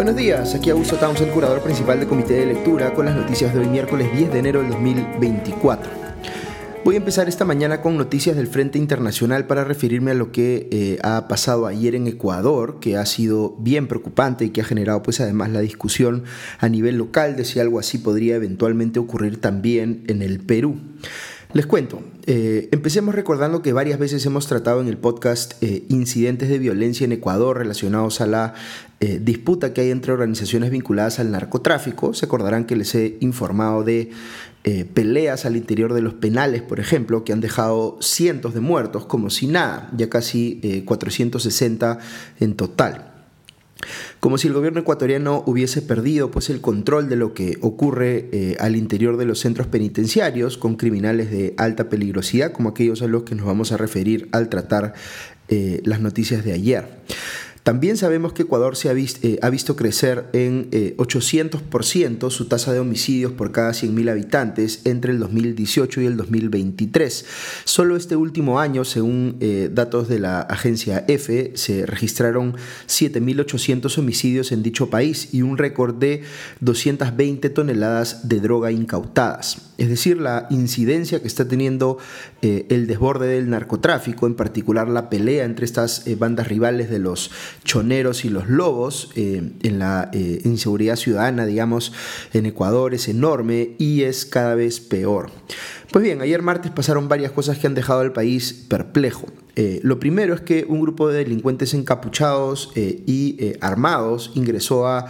Buenos días, aquí Augusto Townsend, curador principal del Comité de Lectura, con las noticias de hoy miércoles 10 de enero del 2024. Voy a empezar esta mañana con noticias del Frente Internacional para referirme a lo que eh, ha pasado ayer en Ecuador, que ha sido bien preocupante y que ha generado pues además la discusión a nivel local de si algo así podría eventualmente ocurrir también en el Perú. Les cuento, eh, empecemos recordando que varias veces hemos tratado en el podcast eh, incidentes de violencia en Ecuador relacionados a la eh, disputa que hay entre organizaciones vinculadas al narcotráfico. Se acordarán que les he informado de peleas al interior de los penales, por ejemplo, que han dejado cientos de muertos, como si nada, ya casi 460 en total como si el gobierno ecuatoriano hubiese perdido pues, el control de lo que ocurre eh, al interior de los centros penitenciarios con criminales de alta peligrosidad, como aquellos a los que nos vamos a referir al tratar eh, las noticias de ayer. También sabemos que Ecuador se ha, eh, visto, crecer en 800% eh, su tasa de homicidios por cada 100.000 habitantes entre el 2018 y el 2023. Solo este último año, según eh, datos de la agencia EFE, se registraron 7.800 homicidios en dicho país y un récord de 220 toneladas de droga incautadas. Es decir, la incidencia que está teniendo el desborde del narcotráfico, en particular la pelea entre estas bandas rivales de los choneros y los lobos eh, en la eh, inseguridad ciudadana, digamos, en Ecuador es enorme y es cada vez peor. Pues bien, ayer martes pasaron varias cosas que han dejado al país perplejo. Eh, lo primero es que un grupo de delincuentes encapuchados eh, y eh, armados ingresó a,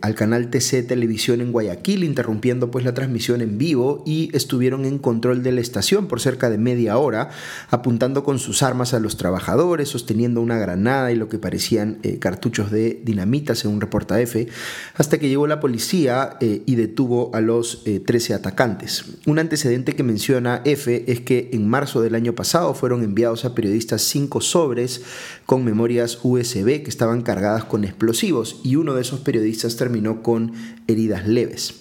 al canal TC Televisión en Guayaquil, interrumpiendo pues la transmisión en vivo y estuvieron en control de la estación por cerca de media hora, apuntando con sus armas a los trabajadores, sosteniendo una granada y lo que parecían cartuchos de dinamita, según reporta F, hasta que llegó la policía y detuvo a los 13 atacantes. Un antecedente que menciona F es que en marzo del año pasado fueron enviados a periodistas cinco sobres con memorias USB que estaban cargadas con explosivos y uno de esos periodistas terminó con heridas leves.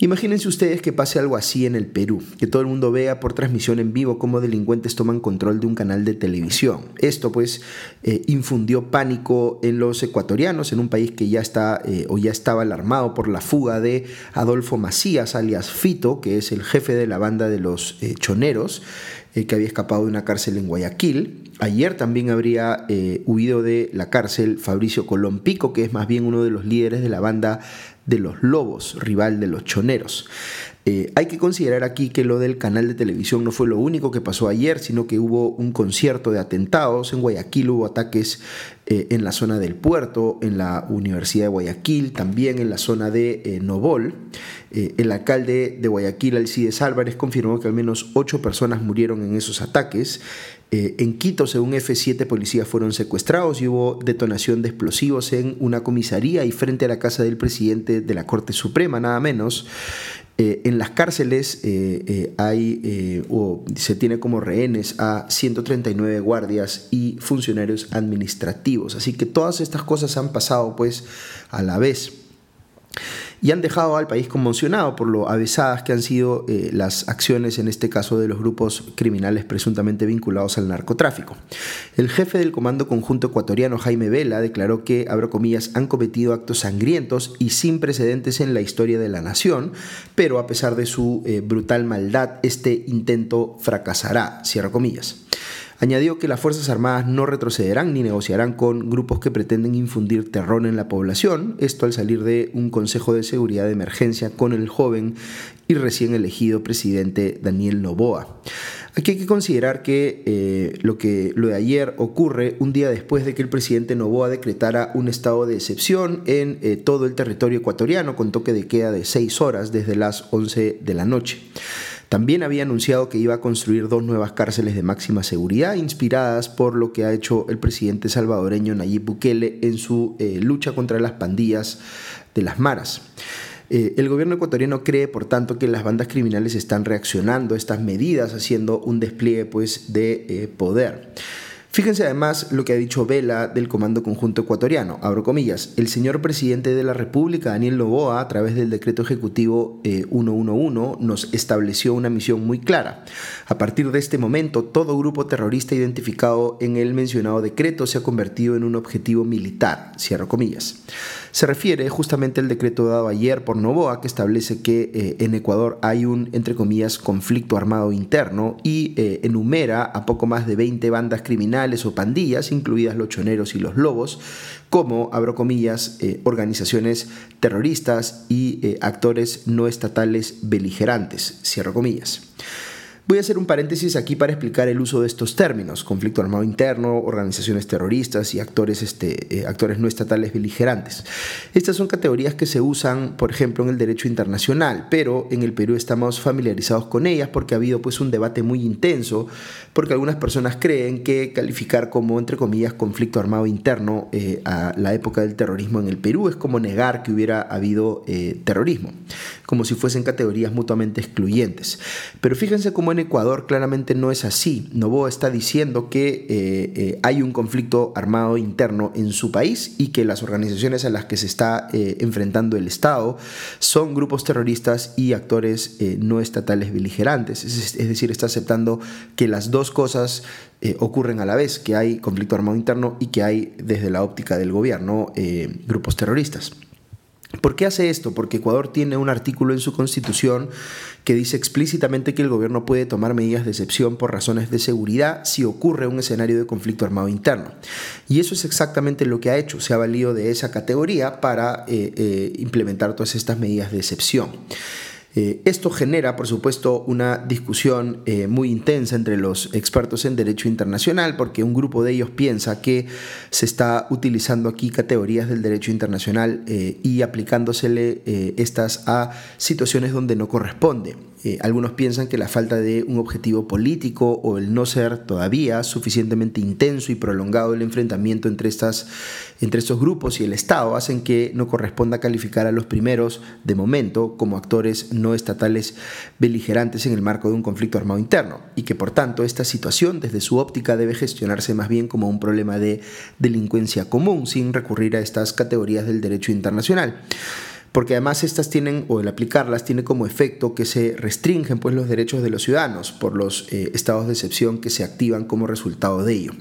Imagínense ustedes que pase algo así en el Perú, que todo el mundo vea por transmisión en vivo cómo delincuentes toman control de un canal de televisión. Esto pues eh, infundió pánico en los ecuatorianos, en un país que ya está eh, o ya estaba alarmado por la fuga de Adolfo Macías, alias Fito, que es el jefe de la banda de los eh, choneros, que había escapado de una cárcel en Guayaquil. Ayer también habría huido de la cárcel Fabricio Colón Pico, que es más bien uno de los líderes de la banda de los Lobos, rival de los Choneros. Eh, hay que considerar aquí que lo del canal de televisión no fue lo único que pasó ayer, sino que hubo un concierto de atentados. En Guayaquil hubo ataques eh, en la zona del puerto, en la Universidad de Guayaquil, también en la zona de eh, Nobol. el alcalde de Guayaquil, Alcides Álvarez, confirmó que al menos ocho personas murieron en esos ataques. en Quito, según F7, policías fueron secuestrados y hubo detonación de explosivos en una comisaría y frente a la casa del presidente de la Corte Suprema, nada menos. Eh, en las cárceles eh, eh, hay o se tiene como rehenes a 139 guardias y funcionarios administrativos. Así que todas estas cosas han pasado pues a la vez y han dejado al país conmocionado por lo avesadas que han sido eh, las acciones, en este caso de los grupos criminales presuntamente vinculados al narcotráfico. El jefe del Comando Conjunto Ecuatoriano, Jaime Vela, declaró que, abro comillas, han cometido actos sangrientos y sin precedentes en la historia de la nación, pero a pesar de su eh, brutal maldad, este intento fracasará, cierro comillas. Añadió que las Fuerzas Armadas no retrocederán ni negociarán con grupos que pretenden infundir terror en la población, esto al salir de un Consejo de Seguridad de Emergencia con el joven y recién elegido presidente Daniel Novoa. Aquí hay que considerar que, eh, lo que lo de ayer ocurre un día después de que el presidente Novoa decretara un estado de excepción en eh, todo el territorio ecuatoriano con toque de queda de seis horas desde las 11 de la noche. También había anunciado que iba a construir dos nuevas cárceles de máxima seguridad, inspiradas por lo que ha hecho el presidente salvadoreño Nayib Bukele en su eh, lucha contra las pandillas de las maras. Eh, el gobierno ecuatoriano cree, por tanto, que las bandas criminales están reaccionando a estas medidas, haciendo un despliegue pues, de eh, poder. Fíjense además lo que ha dicho Vela del Comando Conjunto Ecuatoriano, abro comillas, el señor presidente de la República, Daniel Novoa, a través del decreto ejecutivo 111, eh, nos estableció una misión muy clara. A partir de este momento, todo grupo terrorista identificado en el mencionado decreto se ha convertido en un objetivo militar, cierro comillas. Se refiere justamente al decreto dado ayer por Novoa que establece que eh, en Ecuador hay un, entre comillas, conflicto armado interno y eh, enumera a poco más de 20 bandas criminales o pandillas, incluidas los choneros y los lobos, como, abro comillas, eh, organizaciones terroristas y actores no estatales beligerantes, cierro comillas. Voy a hacer un paréntesis aquí para explicar el uso de estos términos, conflicto armado interno, organizaciones terroristas y actores, este, eh, actores no estatales beligerantes. Estas son categorías que se usan, por ejemplo, en el derecho internacional, pero en el Perú estamos familiarizados con ellas porque ha habido pues un debate muy intenso, porque algunas personas creen que calificar como, entre comillas, conflicto armado interno eh, a la época del terrorismo en el Perú es como negar que hubiera habido eh, terrorismo, como si fuesen categorías mutuamente excluyentes. Pero fíjense cómo en Ecuador claramente no es así. Novoa está diciendo que eh, eh, hay un conflicto armado interno en su país y que las organizaciones a las que se está eh, enfrentando el Estado son grupos terroristas y actores no estatales beligerantes. Es, es, decir, está aceptando que las dos cosas ocurren a la vez, que hay conflicto armado interno y que hay desde la óptica del gobierno grupos terroristas. ¿Por qué hace esto? Porque Ecuador tiene un artículo en su constitución que dice explícitamente que el gobierno puede tomar medidas de excepción por razones de seguridad si ocurre un escenario de conflicto armado interno. Y eso es exactamente lo que ha hecho. Se ha valido de esa categoría para eh, eh, implementar todas estas medidas de excepción. Eh, esto genera, por supuesto, una discusión eh, muy intensa entre los expertos en derecho internacional, porque un grupo de ellos piensa que se está utilizando aquí categorías del derecho internacional eh, y aplicándosele estas a situaciones donde no corresponde. Eh, algunos piensan que la falta de un objetivo político o el no ser todavía suficientemente intenso y prolongado el enfrentamiento entre, estas, entre estos grupos y el Estado hacen que no corresponda calificar a los primeros, de momento, como actores no estatales beligerantes en el marco de un conflicto armado interno y que por tanto esta situación desde su óptica debe gestionarse más bien como un problema de delincuencia común sin recurrir a estas categorías del derecho internacional porque además estas tienen, o el aplicarlas, tiene como efecto que se restringen pues, los derechos de los ciudadanos por los eh, estados de excepción que se activan como resultado de ello.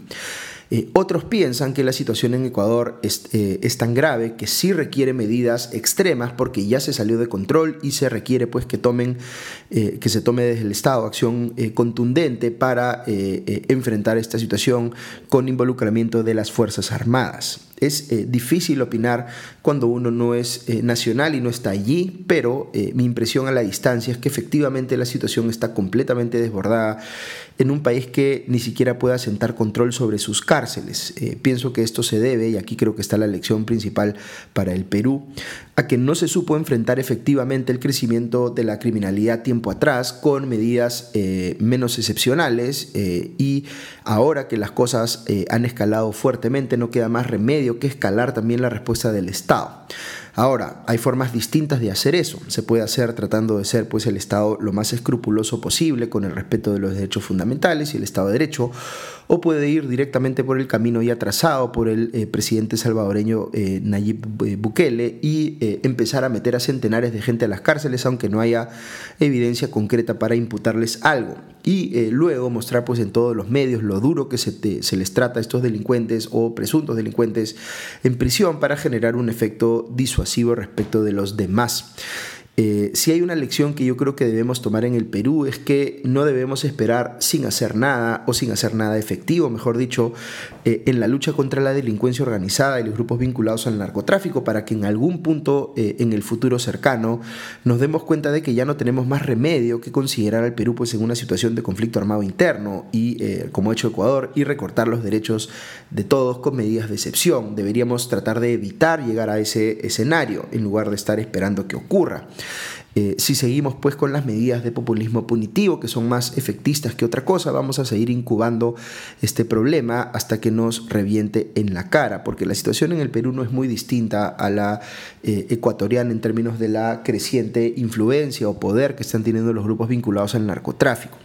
Eh, otros piensan que la situación en Ecuador eh, es, tan grave que sí requiere medidas extremas porque ya se salió de control y se requiere pues que tomen que se tome desde el Estado acción contundente para enfrentar esta situación con involucramiento de las Fuerzas Armadas. Es eh, difícil opinar cuando uno no es eh, nacional y no está allí, pero eh, mi impresión a la distancia es que efectivamente la situación está completamente desbordada en un país que ni siquiera puede asentar control sobre sus cárceles. pienso que esto se debe, y aquí creo que está la lección principal para el Perú, a que no se supo enfrentar efectivamente el crecimiento de la criminalidad tiempo atrás con medidas menos excepcionales y ahora que las cosas han escalado fuertemente no queda más remedio que escalar también la respuesta del Estado. Ahora, hay formas distintas de hacer eso. Se puede hacer tratando de ser pues, el Estado lo más escrupuloso posible con el respeto de los derechos fundamentales y el Estado de Derecho, o puede ir directamente por el camino ya trazado por el eh, presidente salvadoreño eh, Nayib eh, Bukele y empezar a meter a centenares de gente a las cárceles, aunque no haya evidencia concreta para imputarles algo. Y luego mostrar pues, en todos los medios lo duro que se, se les trata a estos delincuentes o presuntos delincuentes en prisión para generar un efecto disuasivo respecto de los demás. Eh, si hay una lección que yo creo que debemos tomar en el Perú es que no debemos esperar sin hacer nada o sin hacer nada efectivo, mejor dicho, eh, en la lucha contra la delincuencia organizada y los grupos vinculados al narcotráfico para que en algún punto eh, en el futuro cercano nos demos cuenta de que ya no tenemos más remedio que considerar al Perú pues en una situación de conflicto armado interno y como ha hecho Ecuador y recortar los derechos de todos con medidas de excepción. Deberíamos tratar de evitar llegar a ese escenario en lugar de estar esperando que ocurra. Eh, si seguimos pues con las medidas de populismo punitivo que son más efectistas que otra cosa, vamos a seguir incubando este problema hasta que nos reviente en la cara, porque la situación en el Perú no es muy distinta a la eh, ecuatoriana en términos de la creciente influencia o poder que están teniendo los grupos vinculados al narcotráfico.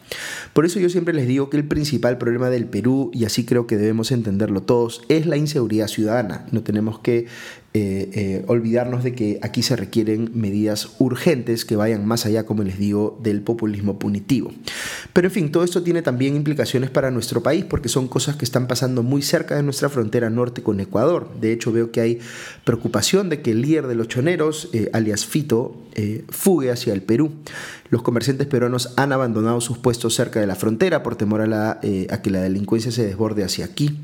Por eso yo siempre les digo que el principal problema del Perú, y así creo que debemos entenderlo todos, es la inseguridad ciudadana. No tenemos que eh, eh, olvidarnos de que aquí se requieren medidas urgentes que vayan más allá, como les digo, del populismo punitivo. Pero en fin, todo esto tiene también implicaciones para nuestro país porque son cosas que están pasando muy cerca de nuestra frontera norte con Ecuador. De hecho, veo que hay preocupación de que el líder de los choneros, eh, alias Fito, fugue hacia el Perú. Los comerciantes peruanos han abandonado sus puestos cerca de la frontera por temor a, la, a que la delincuencia se desborde hacia aquí.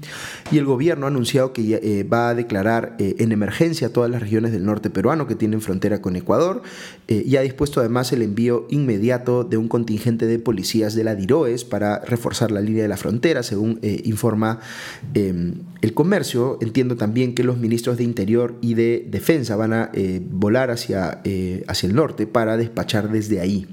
Y el gobierno ha anunciado que va a declarar en emergencia a todas las regiones del norte peruano que tienen frontera con Ecuador eh, y ha dispuesto además el envío inmediato de un contingente de policías de la DIROES para reforzar la línea de la frontera, según eh, informa em, el comercio. Entiendo también que los ministros de Interior y de Defensa van a eh, volar hacia, hacia el norte para despachar desde ahí.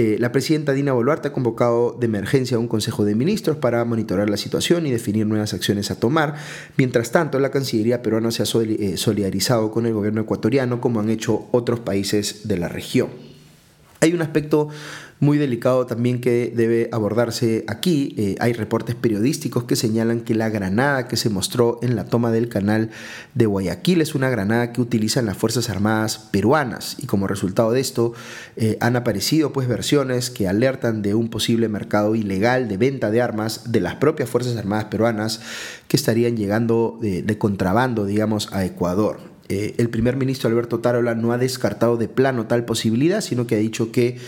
Eh, la presidenta Dina Boluarte ha convocado de emergencia a un Consejo de Ministros para monitorar la situación y definir nuevas acciones a tomar. Mientras tanto, la Cancillería peruana se ha eh, solidarizado con el gobierno ecuatoriano como han hecho otros países de la región. Hay un aspecto muy delicado también que debe abordarse aquí. Eh, hay reportes periodísticos que señalan que la granada que se mostró en la toma del canal de Guayaquil es una granada que utilizan las Fuerzas Armadas peruanas y como resultado de esto eh, han aparecido pues versiones que alertan de un posible mercado ilegal de venta de armas de las propias Fuerzas Armadas peruanas que estarían llegando de, contrabando, digamos, a Ecuador. Eh, el primer ministro Alberto Tarola no ha descartado de plano tal posibilidad, sino que ha dicho que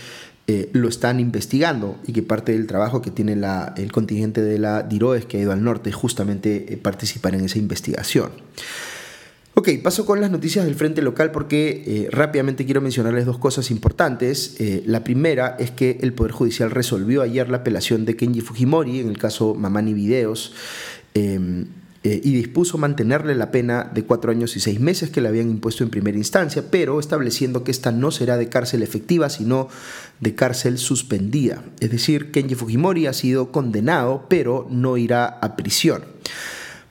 eh, lo están investigando y que parte del trabajo que tiene el contingente de la DIROES que ha ido al norte justamente eh, participar en esa investigación. Ok, paso con las noticias del frente local porque rápidamente quiero mencionarles dos cosas importantes. la primera es que el Poder Judicial resolvió ayer la apelación de Kenji Fujimori en el caso Mamani Videos. Eh, y dispuso mantenerle la pena de cuatro años y seis meses que le habían impuesto en primera instancia, pero estableciendo que esta no será de cárcel efectiva, sino de cárcel suspendida. Es decir, Kenji Fujimori ha sido condenado, pero no irá a prisión.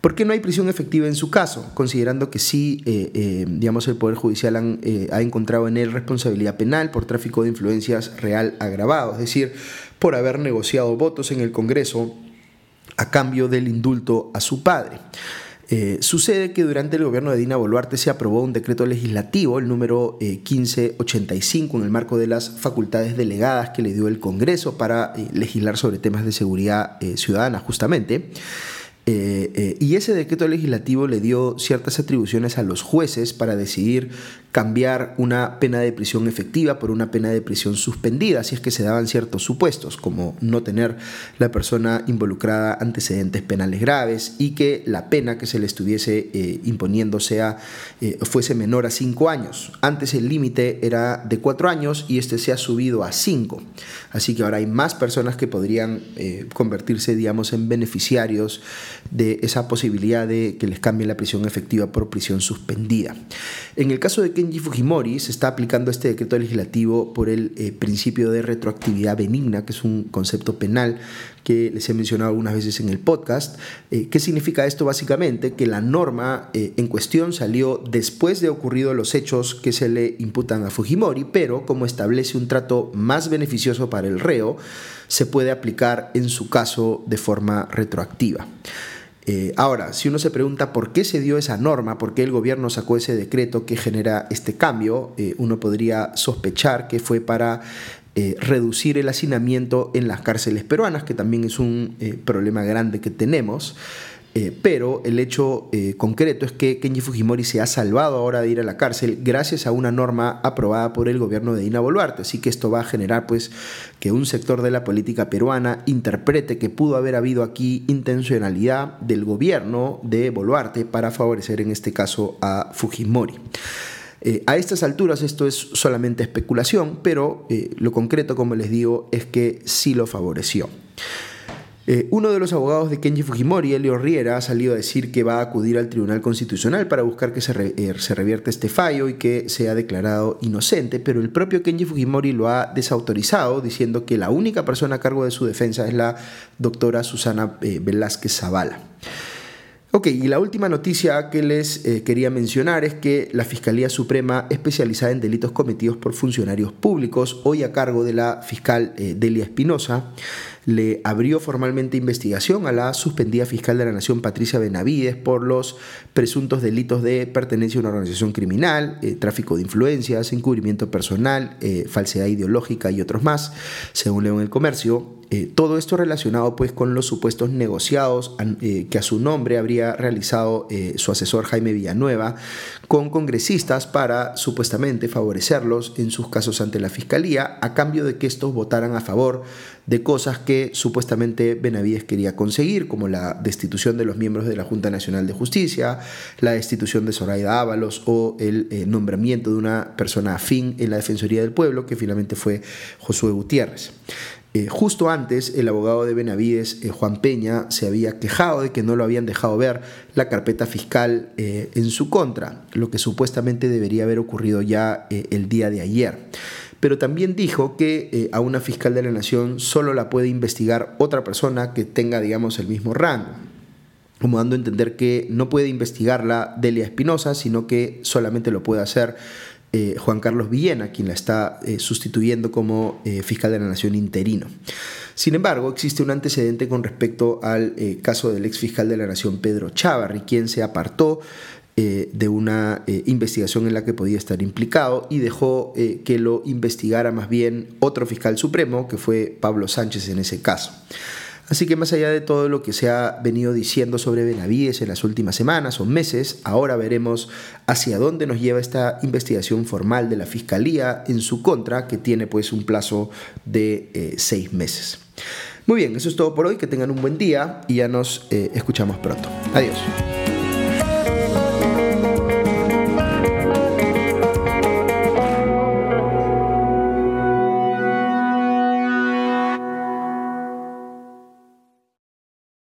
¿Por qué no hay prisión efectiva en su caso? Considerando que sí, eh, eh, digamos, el Poder Judicial ha encontrado en él responsabilidad penal por tráfico de influencias real agravado, es decir, por haber negociado votos en el Congreso a cambio del indulto a su padre. Eh, sucede que durante el gobierno de Dina Boluarte se aprobó un decreto legislativo, el número 1585, eh, en el marco de las facultades delegadas que le dio el Congreso para eh, legislar sobre temas de seguridad ciudadana, justamente. Y ese decreto legislativo le dio ciertas atribuciones a los jueces para decidir cambiar una pena de prisión efectiva por una pena de prisión suspendida, si es que se daban ciertos supuestos, como no tener la persona involucrada antecedentes penales graves y que la pena que se le estuviese eh, imponiendo sea, eh, fuese menor a cinco años. Antes el límite era de cuatro años y este se ha subido a cinco. Así que ahora hay más personas que podrían eh, convertirse, digamos, en beneficiarios de esa posibilidad de que les cambie la prisión efectiva por prisión suspendida. En el caso de Kenji Fujimori se está aplicando este decreto legislativo por el eh, principio de retroactividad benigna, que es un concepto penal que les he mencionado algunas veces en el podcast. Eh, ¿Qué significa esto básicamente? Que la norma eh, en cuestión salió después de ocurrido los hechos que se le imputan a Fujimori, pero como establece un trato más beneficioso para el reo, se puede aplicar en su caso de forma retroactiva. Eh, ahora, si uno se pregunta por qué se dio esa norma, por qué el gobierno sacó ese decreto que genera este cambio, uno podría sospechar que fue para eh, reducir el hacinamiento en las cárceles peruanas, que también es un problema grande que tenemos. Eh, pero el hecho eh, concreto es que Kenji Fujimori se ha salvado ahora de ir a la cárcel gracias a una norma aprobada por el gobierno de Dina Boluarte. Así que esto va a generar pues que un sector de la política peruana interprete que pudo haber habido aquí intencionalidad del gobierno de Boluarte para favorecer en este caso a Fujimori. Eh, a estas alturas esto es solamente especulación, pero lo concreto, como les digo, es que sí lo favoreció. Eh, uno de los abogados de Kenji Fujimori, Elio Riera, ha salido a decir que va a acudir al Tribunal Constitucional para buscar que se, eh, revierta este fallo y que sea declarado inocente, pero el propio Kenji Fujimori lo ha desautorizado, diciendo que la única persona a cargo de su defensa es la doctora Susana eh, Velázquez Zavala. Ok, y la última noticia que les eh, quería mencionar es que la Fiscalía Suprema, especializada en delitos cometidos por funcionarios públicos, hoy a cargo de la fiscal eh, Delia Espinosa, le abrió formalmente investigación a la suspendida fiscal de la Nación Patricia Benavides por los presuntos delitos de pertenencia a una organización criminal, eh, tráfico de influencias, encubrimiento personal, eh, falsedad ideológica y otros más, según leo en el comercio. Eh, todo esto relacionado pues con los supuestos negociados que a su nombre habría realizado su asesor Jaime Villanueva con congresistas para supuestamente favorecerlos en sus casos ante la Fiscalía a cambio de que estos votaran a favor de cosas que supuestamente Benavides quería conseguir, como la destitución de los miembros de la Junta Nacional de Justicia, la destitución de Zoraida Ábalos o el eh, nombramiento de una persona afín en la Defensoría del Pueblo, que finalmente fue Josué Gutiérrez. Eh, justo antes, el abogado de Benavides, eh, Juan Peña, se había quejado de que no lo habían dejado ver la carpeta fiscal en su contra, lo que supuestamente debería haber ocurrido ya el día de ayer pero también dijo que eh, a una fiscal de la nación solo la puede investigar otra persona que tenga, digamos, el mismo rango como dando a entender que no puede investigarla Delia Espinosa, sino que solamente lo puede hacer eh, Juan Carlos Villena, quien la está eh, sustituyendo como fiscal de la Nación interino. Sin embargo, existe un antecedente con respecto al caso del ex fiscal de la Nación Pedro Chávarri, quien se apartó eh, de una eh, investigación en la que podía estar implicado y dejó eh, que lo investigara más bien otro fiscal supremo, que fue Pablo Sánchez en ese caso. Así que más allá de todo lo que se ha venido diciendo sobre Benavides en las últimas semanas o meses, ahora veremos hacia dónde nos lleva esta investigación formal de la Fiscalía en su contra, que tiene pues un plazo de seis meses. Muy bien, eso es todo por hoy, que tengan un buen día y ya nos escuchamos pronto. Adiós.